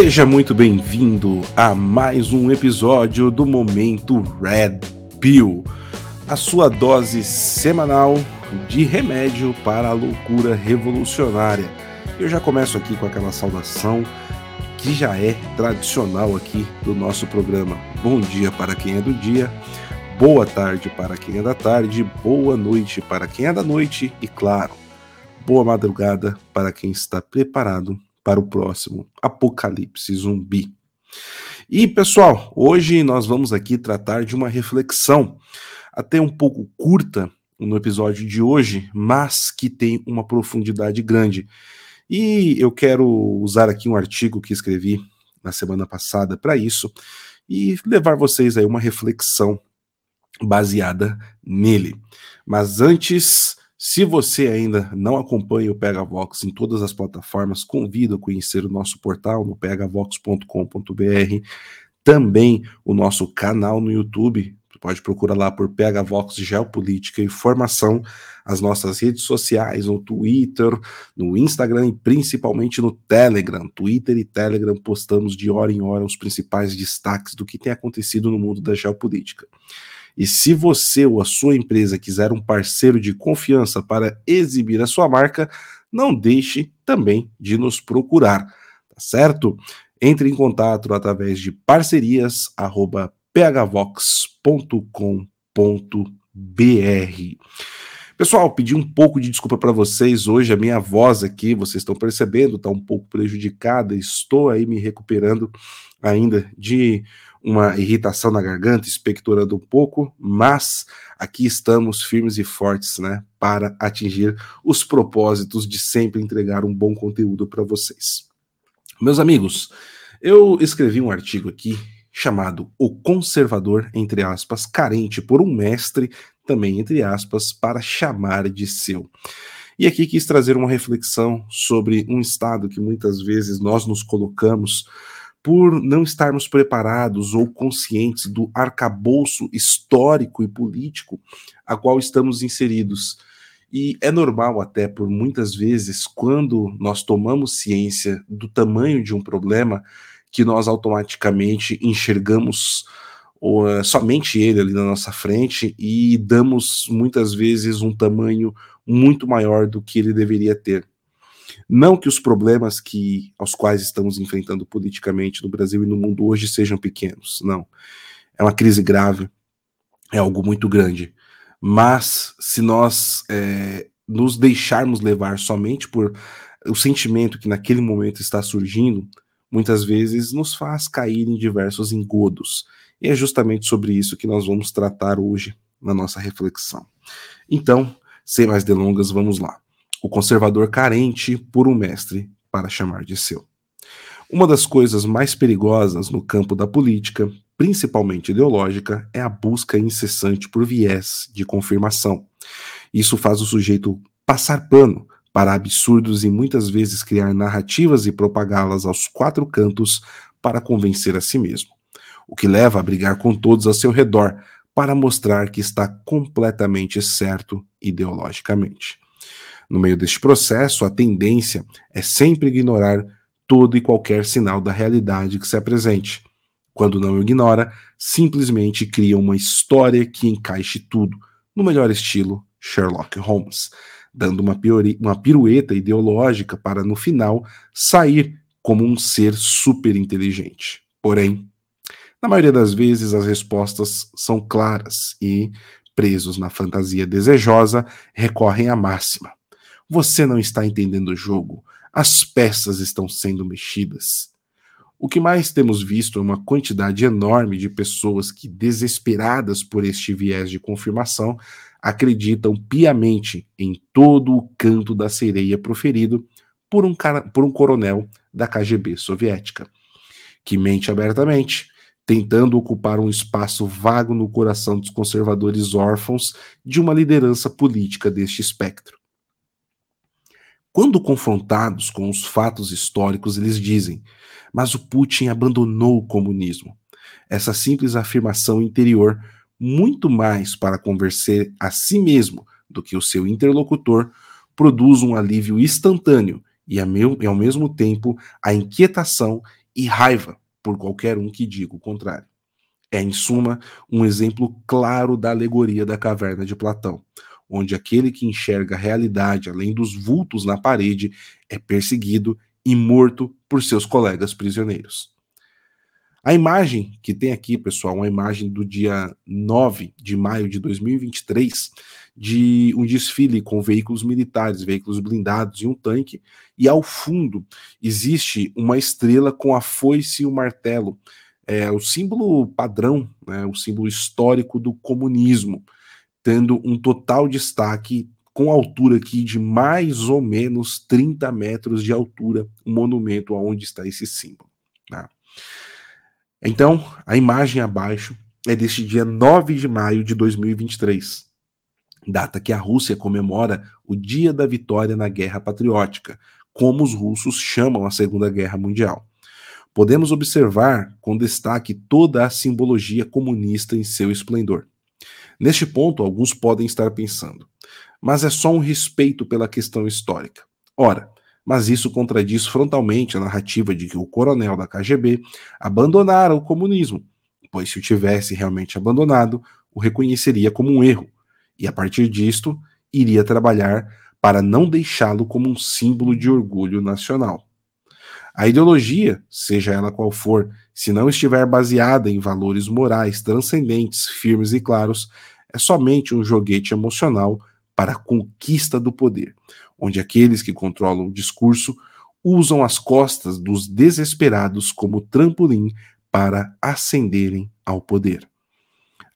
Seja muito bem-vindo a mais um episódio do Momento Red Pill, a sua dose semanal de remédio para a loucura revolucionária. Eu já começo aqui com aquela saudação que já é tradicional aqui do nosso programa. Bom dia para quem é do dia, boa tarde para quem é da tarde, boa noite para quem é da noite e, claro, boa madrugada para quem está preparado para o próximo apocalipse zumbi. E pessoal, hoje nós vamos aqui tratar de uma reflexão até um pouco curta no episódio de hoje, mas que tem uma profundidade grande. E eu quero usar aqui um artigo que escrevi na semana passada para isso e levar vocês aí uma reflexão baseada nele. Mas antes, se você ainda não acompanha o PegaVox em todas as plataformas, convido a conhecer o nosso portal no pegavox.com.br, também o nosso canal no YouTube. Você pode procurar lá por PegaVox Geopolítica e Formação, as nossas redes sociais, no Twitter, no Instagram e principalmente no Telegram. Twitter e Telegram postamos de hora em hora os principais destaques do que tem acontecido no mundo da geopolítica. E se você ou a sua empresa quiser um parceiro de confiança para exibir a sua marca, não deixe também de nos procurar, tá certo? Entre em contato através de parcerias@phvox.com.br. Pessoal, pedi um pouco de desculpa para vocês hoje, a minha voz aqui, vocês estão percebendo, está um pouco prejudicada, estou aí me recuperando ainda de uma irritação na garganta, expectorando um pouco, mas aqui estamos firmes e fortes, né, para atingir os propósitos de sempre entregar um bom conteúdo para vocês. Meus amigos, eu escrevi um artigo aqui chamado O Conservador, entre aspas, carente por um mestre, também entre aspas, para chamar de seu. E aqui quis trazer uma reflexão sobre um estado que muitas vezes nós nos colocamos por não estarmos preparados ou conscientes do arcabouço histórico e político a qual estamos inseridos. E é normal, até por muitas vezes, quando nós tomamos ciência do tamanho de um problema, que nós automaticamente enxergamos uh, somente ele ali na nossa frente e damos muitas vezes um tamanho muito maior do que ele deveria ter. Não que os problemas que aos quais estamos enfrentando politicamente no Brasil e no mundo hoje sejam pequenos, não. É uma crise grave, é algo muito grande. Mas se nós é, nos deixarmos levar somente por o sentimento que naquele momento está surgindo, muitas vezes nos faz cair em diversos engodos. E é justamente sobre isso que nós vamos tratar hoje na nossa reflexão. Então, sem mais delongas, vamos lá o conservador carente por um mestre para chamar de seu. Uma das coisas mais perigosas no campo da política, principalmente ideológica, é a busca incessante por viés de confirmação. Isso faz o sujeito passar pano para absurdos e muitas vezes criar narrativas e propagá-las aos quatro cantos para convencer a si mesmo, o que leva a brigar com todos ao seu redor para mostrar que está completamente certo ideologicamente. No meio deste processo, a tendência é sempre ignorar todo e qualquer sinal da realidade que se apresente. Quando não ignora, simplesmente cria uma história que encaixe tudo, no melhor estilo Sherlock Holmes, dando uma, uma pirueta ideológica para, no final, sair como um ser super inteligente. Porém, na maioria das vezes as respostas são claras e, presos na fantasia desejosa, recorrem à máxima. Você não está entendendo o jogo. As peças estão sendo mexidas. O que mais temos visto é uma quantidade enorme de pessoas que, desesperadas por este viés de confirmação, acreditam piamente em todo o canto da sereia proferido por um, cara, por um coronel da KGB soviética, que mente abertamente, tentando ocupar um espaço vago no coração dos conservadores órfãos de uma liderança política deste espectro. Quando confrontados com os fatos históricos, eles dizem: mas o Putin abandonou o comunismo. Essa simples afirmação interior, muito mais para convencer a si mesmo do que o seu interlocutor, produz um alívio instantâneo e, ao mesmo tempo, a inquietação e raiva por qualquer um que diga o contrário. É, em suma, um exemplo claro da alegoria da caverna de Platão, onde aquele que enxerga a realidade além dos vultos na parede é perseguido e morto por seus colegas prisioneiros. A imagem que tem aqui, pessoal, uma imagem do dia 9 de maio de 2023, de um desfile com veículos militares, veículos blindados e um tanque, e ao fundo existe uma estrela com a foice e o martelo, é o símbolo padrão, né, o símbolo histórico do comunismo, tendo um total destaque com altura aqui de mais ou menos 30 metros de altura, o um monumento aonde está esse símbolo. Tá? Então, a imagem abaixo é deste dia 9 de maio de 2023, data que a Rússia comemora o Dia da Vitória na Guerra Patriótica, como os russos chamam a Segunda Guerra Mundial. Podemos observar com destaque toda a simbologia comunista em seu esplendor. Neste ponto, alguns podem estar pensando, mas é só um respeito pela questão histórica. Ora, mas isso contradiz frontalmente a narrativa de que o coronel da KGB abandonara o comunismo, pois se o tivesse realmente abandonado, o reconheceria como um erro, e a partir disto iria trabalhar para não deixá-lo como um símbolo de orgulho nacional. A ideologia, seja ela qual for, se não estiver baseada em valores morais transcendentes, firmes e claros, é somente um joguete emocional para a conquista do poder, onde aqueles que controlam o discurso usam as costas dos desesperados como trampolim para ascenderem ao poder.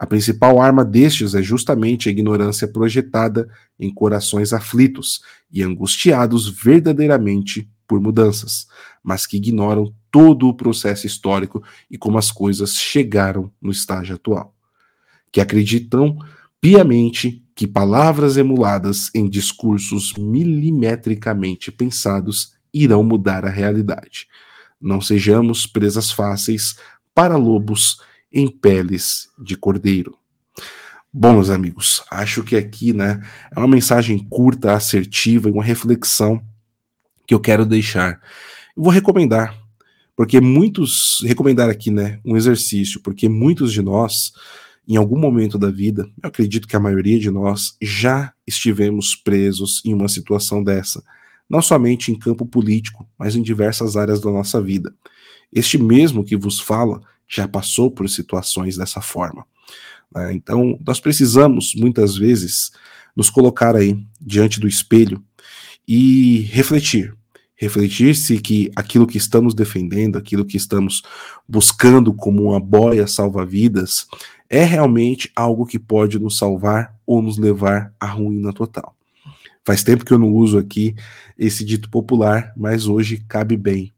A principal arma destes é justamente a ignorância projetada em corações aflitos e angustiados verdadeiramente por mudanças, mas que ignoram todo o processo histórico e como as coisas chegaram no estágio atual. Que acreditam piamente que palavras emuladas em discursos milimetricamente pensados irão mudar a realidade. Não sejamos presas fáceis para lobos em peles de cordeiro. Bom, meus amigos, acho que aqui, né, é uma mensagem curta, assertiva e uma reflexão que eu quero deixar. Eu vou recomendar, porque muitos recomendar aqui, né, um exercício, porque muitos de nós em algum momento da vida, eu acredito que a maioria de nós já estivemos presos em uma situação dessa, não somente em campo político, mas em diversas áreas da nossa vida. Este mesmo que vos fala já passou por situações dessa forma. Né? Então, nós precisamos, muitas vezes, nos colocar aí diante do espelho e refletir. Refletir se que aquilo que estamos defendendo, aquilo que estamos buscando como uma boia salva-vidas, é realmente algo que pode nos salvar ou nos levar à ruína total. Faz tempo que eu não uso aqui esse dito popular, mas hoje cabe bem.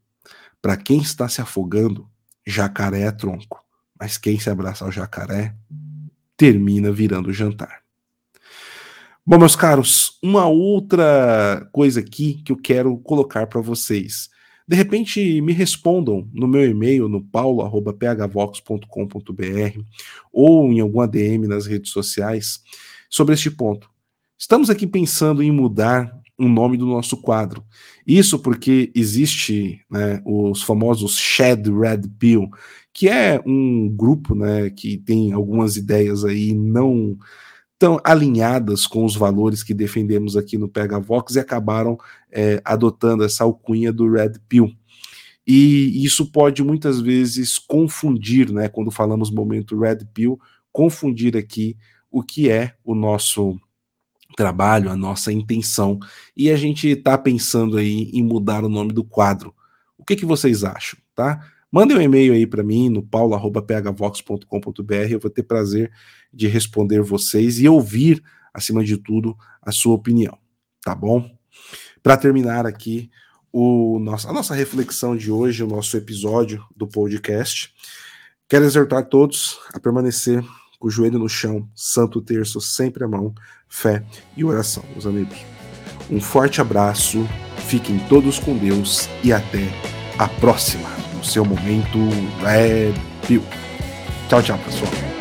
Para quem está se afogando, jacaré é tronco, mas quem se abraça ao jacaré termina virando jantar. Bom, meus caros, uma outra coisa aqui que eu quero colocar para vocês. De repente, me respondam no meu e-mail, no paulo.phvox.com.br ou em alguma DM nas redes sociais sobre este ponto. Estamos aqui pensando em mudar o nome do nosso quadro. Isso porque existe né, os famosos Shed Red Pill, que é um grupo né, que tem algumas ideias aí não tão alinhadas com os valores que defendemos aqui no Pega Vox e acabaram é, adotando essa alcunha do Red Pill. E isso pode muitas vezes confundir, né, quando falamos momento Red Pill, confundir aqui o que é o nosso trabalho, a nossa intenção. E a gente está pensando aí em mudar o nome do quadro. O que, que vocês acham, tá? Mandem um e-mail aí para mim no paulo.phvox.com.br. Eu vou ter prazer de responder vocês e ouvir, acima de tudo, a sua opinião, tá bom? Para terminar aqui o nosso, a nossa reflexão de hoje, o nosso episódio do podcast, quero exortar todos a permanecer com o joelho no chão, santo terço sempre à mão, fé e oração, meus amigos. Um forte abraço, fiquem todos com Deus e até a próxima seu momento Red Pill. Tchau, tchau, pessoal.